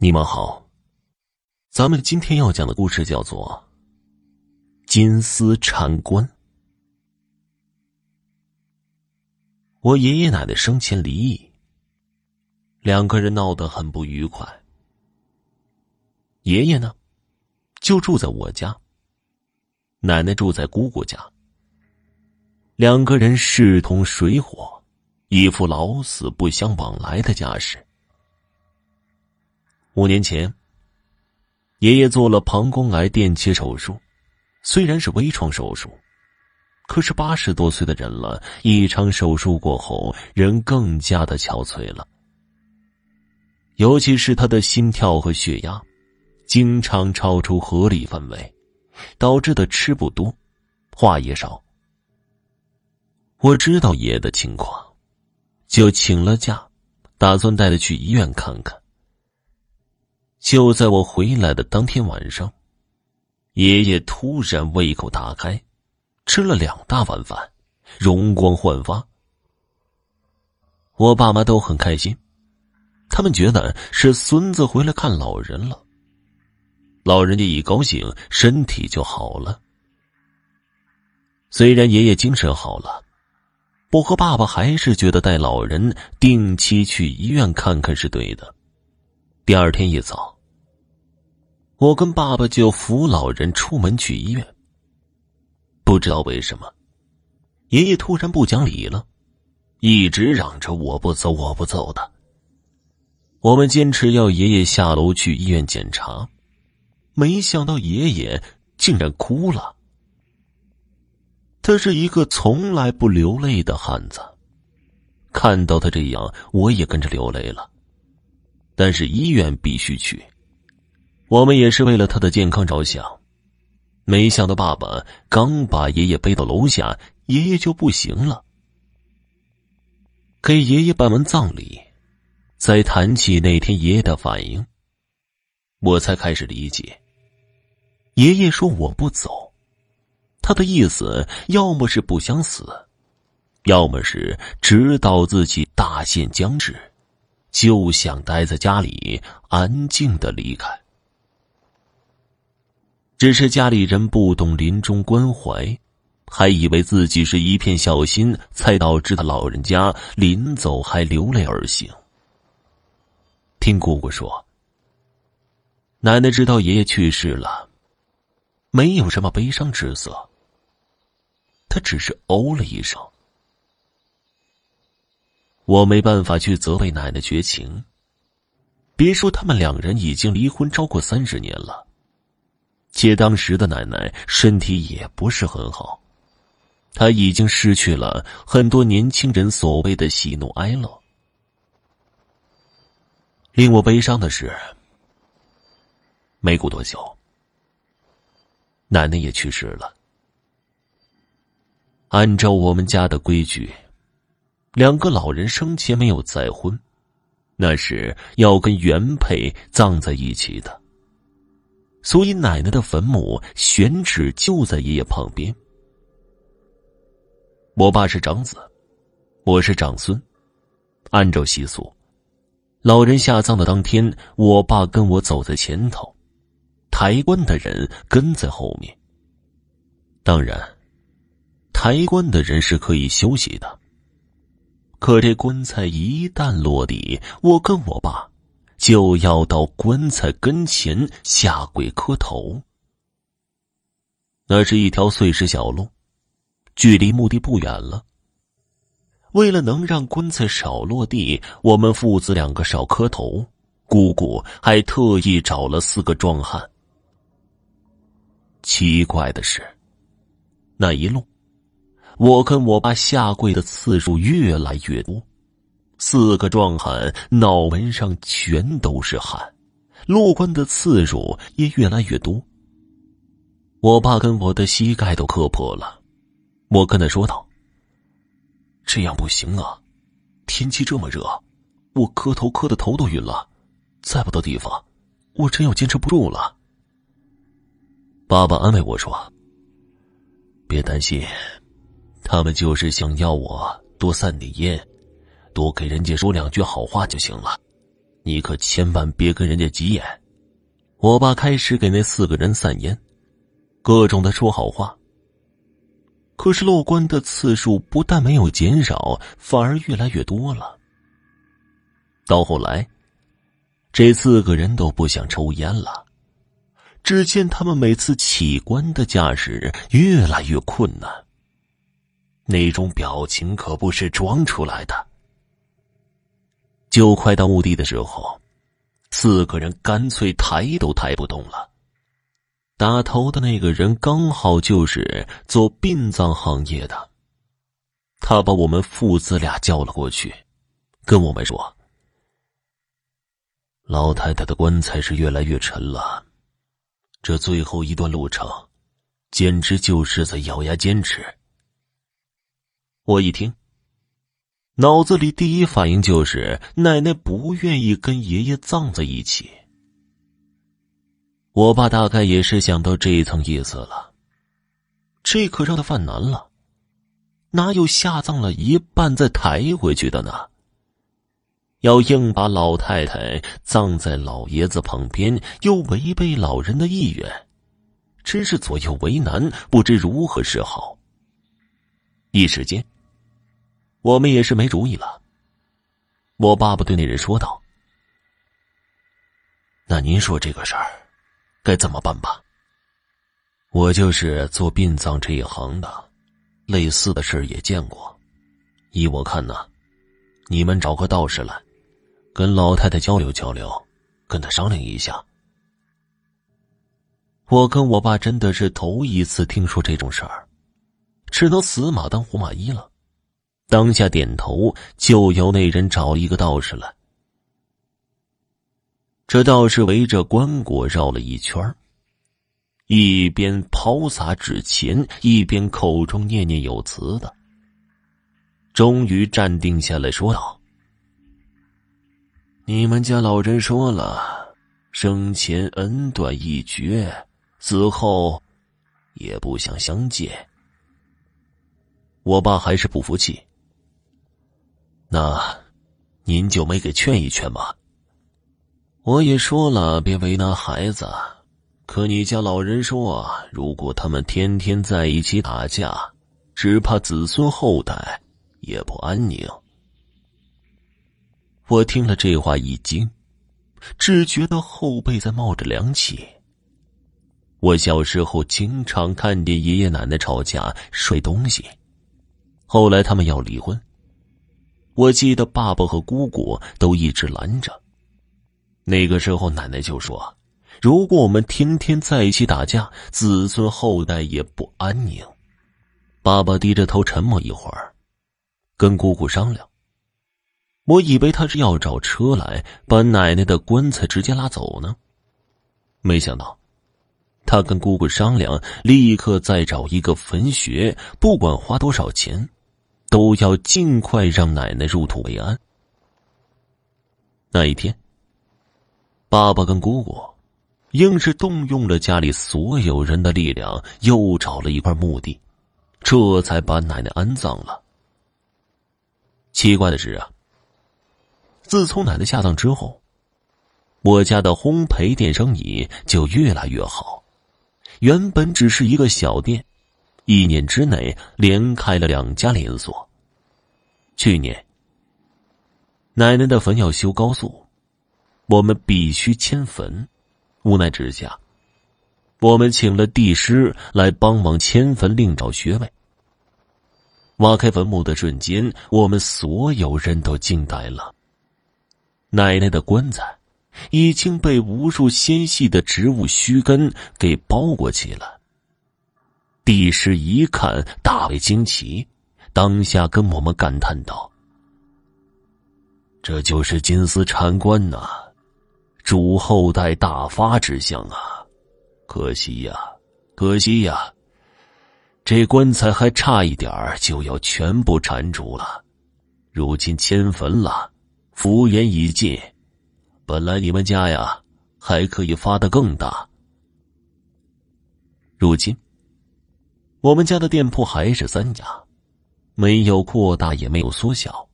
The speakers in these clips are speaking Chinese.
你们好，咱们今天要讲的故事叫做《金丝缠官》。我爷爷奶奶生前离异，两个人闹得很不愉快。爷爷呢，就住在我家，奶奶住在姑姑家。两个人势同水火，一副老死不相往来的架势。五年前，爷爷做了膀胱癌电切手术，虽然是微创手术，可是八十多岁的人了，一场手术过后，人更加的憔悴了。尤其是他的心跳和血压，经常超出合理范围，导致的吃不多，话也少。我知道爷爷的情况，就请了假，打算带他去医院看看。就在我回来的当天晚上，爷爷突然胃口大开，吃了两大碗饭，容光焕发。我爸妈都很开心，他们觉得是孙子回来看老人了。老人家一高兴，身体就好了。虽然爷爷精神好了，我和爸爸还是觉得带老人定期去医院看看是对的。第二天一早，我跟爸爸就扶老人出门去医院。不知道为什么，爷爷突然不讲理了，一直嚷着我不走，我不走的。我们坚持要爷爷下楼去医院检查，没想到爷爷竟然哭了。他是一个从来不流泪的汉子，看到他这样，我也跟着流泪了。但是医院必须去，我们也是为了他的健康着想。没想到爸爸刚把爷爷背到楼下，爷爷就不行了。给爷爷办完葬礼，再谈起那天爷爷的反应，我才开始理解。爷爷说我不走，他的意思要么是不想死，要么是知道自己大限将至。就想待在家里，安静的离开。只是家里人不懂临终关怀，还以为自己是一片孝心，才导致他老人家临走还流泪而行。听姑姑说，奶奶知道爷爷去世了，没有什么悲伤之色，她只是哦了一声。我没办法去责备奶奶绝情。别说他们两人已经离婚超过三十年了，且当时的奶奶身体也不是很好，她已经失去了很多年轻人所谓的喜怒哀乐。令我悲伤的是，没过多久，奶奶也去世了。按照我们家的规矩。两个老人生前没有再婚，那是要跟原配葬在一起的。所以奶奶的坟墓选址就在爷爷旁边。我爸是长子，我是长孙。按照习俗，老人下葬的当天，我爸跟我走在前头，抬棺的人跟在后面。当然，抬棺的人是可以休息的。可这棺材一旦落地，我跟我爸就要到棺材跟前下跪磕头。那是一条碎石小路，距离墓地不远了。为了能让棺材少落地，我们父子两个少磕头，姑姑还特意找了四个壮汉。奇怪的是，那一路。我跟我爸下跪的次数越来越多，四个壮汉脑门上全都是汗，落棺的次数也越来越多。我爸跟我的膝盖都磕破了，我跟他说道：“这样不行啊，天气这么热，我磕头磕的头都晕了，再不到地方，我真要坚持不住了。”爸爸安慰我说：“别担心。”他们就是想要我多散点烟，多给人家说两句好话就行了。你可千万别跟人家急眼。我爸开始给那四个人散烟，各种的说好话。可是漏关的次数不但没有减少，反而越来越多了。到后来，这四个人都不想抽烟了。只见他们每次起关的架势越来越困难，那种表情可不是装出来的。就快到墓地的时候，四个人干脆抬都抬不动了。打头的那个人刚好就是做殡葬行业的，他把我们父子俩叫了过去，跟我们说：“老太太的棺材是越来越沉了。”这最后一段路程，简直就是在咬牙坚持。我一听，脑子里第一反应就是奶奶不愿意跟爷爷葬在一起。我爸大概也是想到这一层意思了，这可让他犯难了，哪有下葬了一半再抬回去的呢？要硬把老太太葬在老爷子旁边，又违背老人的意愿，真是左右为难，不知如何是好。一时间，我们也是没主意了。我爸爸对那人说道：“那您说这个事儿该怎么办吧？我就是做殡葬这一行的，类似的事儿也见过。依我看呢，你们找个道士来。”跟老太太交流交流，跟他商量一下。我跟我爸真的是头一次听说这种事儿，只能死马当活马医了。当下点头，就由那人找一个道士来。这道士围着棺椁绕了一圈一边抛洒纸钱，一边口中念念有词的，终于站定下来说道。你们家老人说了，生前恩断义绝，死后也不想相见。我爸还是不服气，那您就没给劝一劝吗？我也说了，别为难孩子，可你家老人说，如果他们天天在一起打架，只怕子孙后代也不安宁。我听了这话一惊，只觉得后背在冒着凉气。我小时候经常看见爷爷奶奶吵架摔东西，后来他们要离婚，我记得爸爸和姑姑都一直拦着。那个时候奶奶就说：“如果我们天天在一起打架，子孙后代也不安宁。”爸爸低着头沉默一会儿，跟姑姑商量。我以为他是要找车来把奶奶的棺材直接拉走呢，没想到，他跟姑姑商量，立刻再找一个坟穴，不管花多少钱，都要尽快让奶奶入土为安。那一天，爸爸跟姑姑硬是动用了家里所有人的力量，又找了一块墓地，这才把奶奶安葬了。奇怪的是啊。自从奶奶下葬之后，我家的烘焙店生意就越来越好。原本只是一个小店，一年之内连开了两家连锁。去年，奶奶的坟要修高速，我们必须迁坟。无奈之下，我们请了地师来帮忙迁坟，另找穴位。挖开坟墓的瞬间，我们所有人都惊呆了。奶奶的棺材已经被无数纤细的植物须根给包裹起了。帝师一看，大为惊奇，当下跟我们感叹道：“这就是金丝缠棺呐，主后代大发之象啊！可惜呀，可惜呀，这棺材还差一点就要全部缠住了，如今迁坟了。”福缘已尽，本来你们家呀还可以发的更大。如今，我们家的店铺还是三家，没有扩大也没有缩小。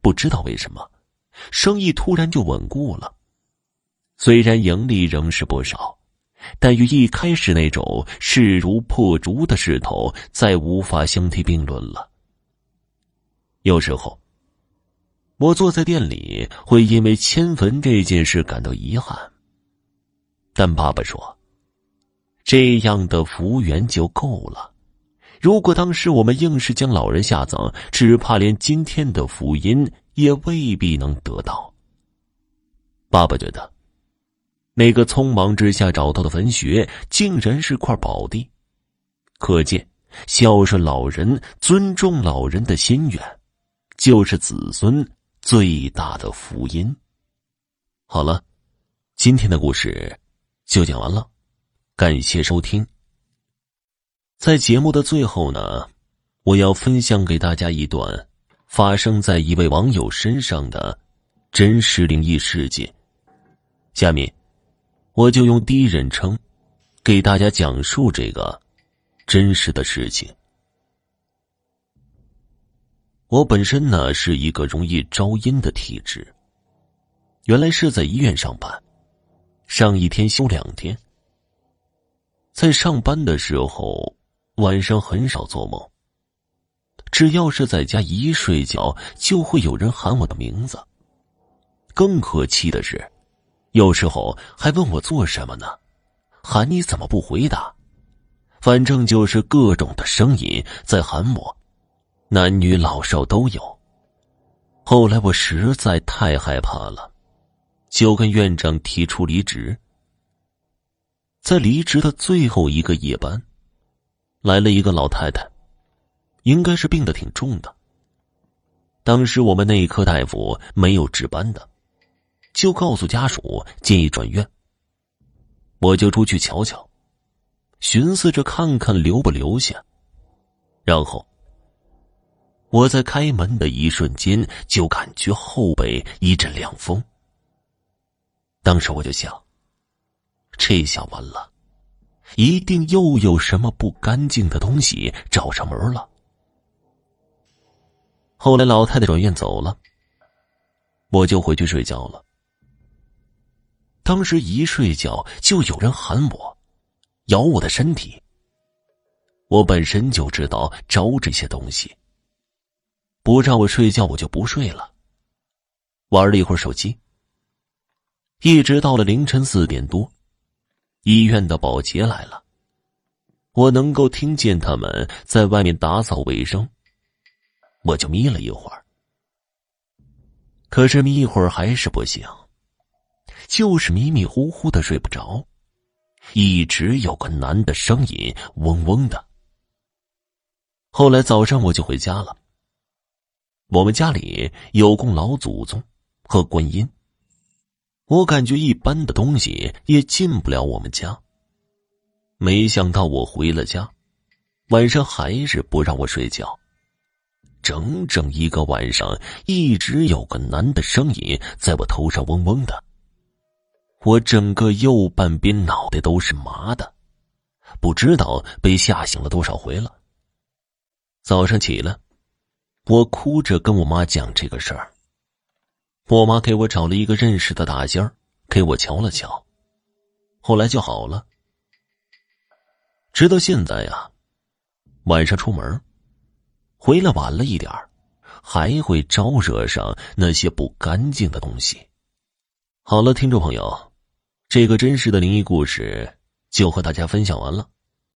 不知道为什么，生意突然就稳固了。虽然盈利仍是不少，但与一开始那种势如破竹的势头再无法相提并论了。有时候，我坐在店里，会因为迁坟这件事感到遗憾。但爸爸说：“这样的福缘就够了。如果当时我们硬是将老人下葬，只怕连今天的福音也未必能得到。”爸爸觉得。那个匆忙之下找到的坟穴，竟然是块宝地，可见孝顺老人、尊重老人的心愿，就是子孙最大的福音。好了，今天的故事就讲完了，感谢收听。在节目的最后呢，我要分享给大家一段发生在一位网友身上的真实灵异事件。下面。我就用第一人称，给大家讲述这个真实的事情。我本身呢是一个容易招阴的体质，原来是在医院上班，上一天休两天。在上班的时候，晚上很少做梦，只要是在家一睡觉，就会有人喊我的名字。更可气的是。有时候还问我做什么呢？喊你怎么不回答？反正就是各种的声音在喊我，男女老少都有。后来我实在太害怕了，就跟院长提出离职。在离职的最后一个夜班，来了一个老太太，应该是病得挺重的。当时我们内科大夫没有值班的。就告诉家属建议转院，我就出去瞧瞧，寻思着看看留不留下。然后我在开门的一瞬间就感觉后背一阵凉风。当时我就想，这下完了，一定又有什么不干净的东西找上门了。后来老太太转院走了，我就回去睡觉了。当时一睡觉就有人喊我，咬我的身体。我本身就知道招这些东西，不让我睡觉我就不睡了。玩了一会儿手机，一直到了凌晨四点多，医院的保洁来了，我能够听见他们在外面打扫卫生，我就眯了一会儿，可是眯一会儿还是不行。就是迷迷糊糊的睡不着，一直有个男的声音嗡嗡的。后来早上我就回家了。我们家里有供老祖宗和观音，我感觉一般的东西也进不了我们家。没想到我回了家，晚上还是不让我睡觉，整整一个晚上一直有个男的声音在我头上嗡嗡的。我整个右半边脑袋都是麻的，不知道被吓醒了多少回了。早上起来，我哭着跟我妈讲这个事儿。我妈给我找了一个认识的大仙儿，给我瞧了瞧，后来就好了。直到现在呀，晚上出门，回来晚了一点还会招惹上那些不干净的东西。好了，听众朋友。这个真实的灵异故事就和大家分享完了。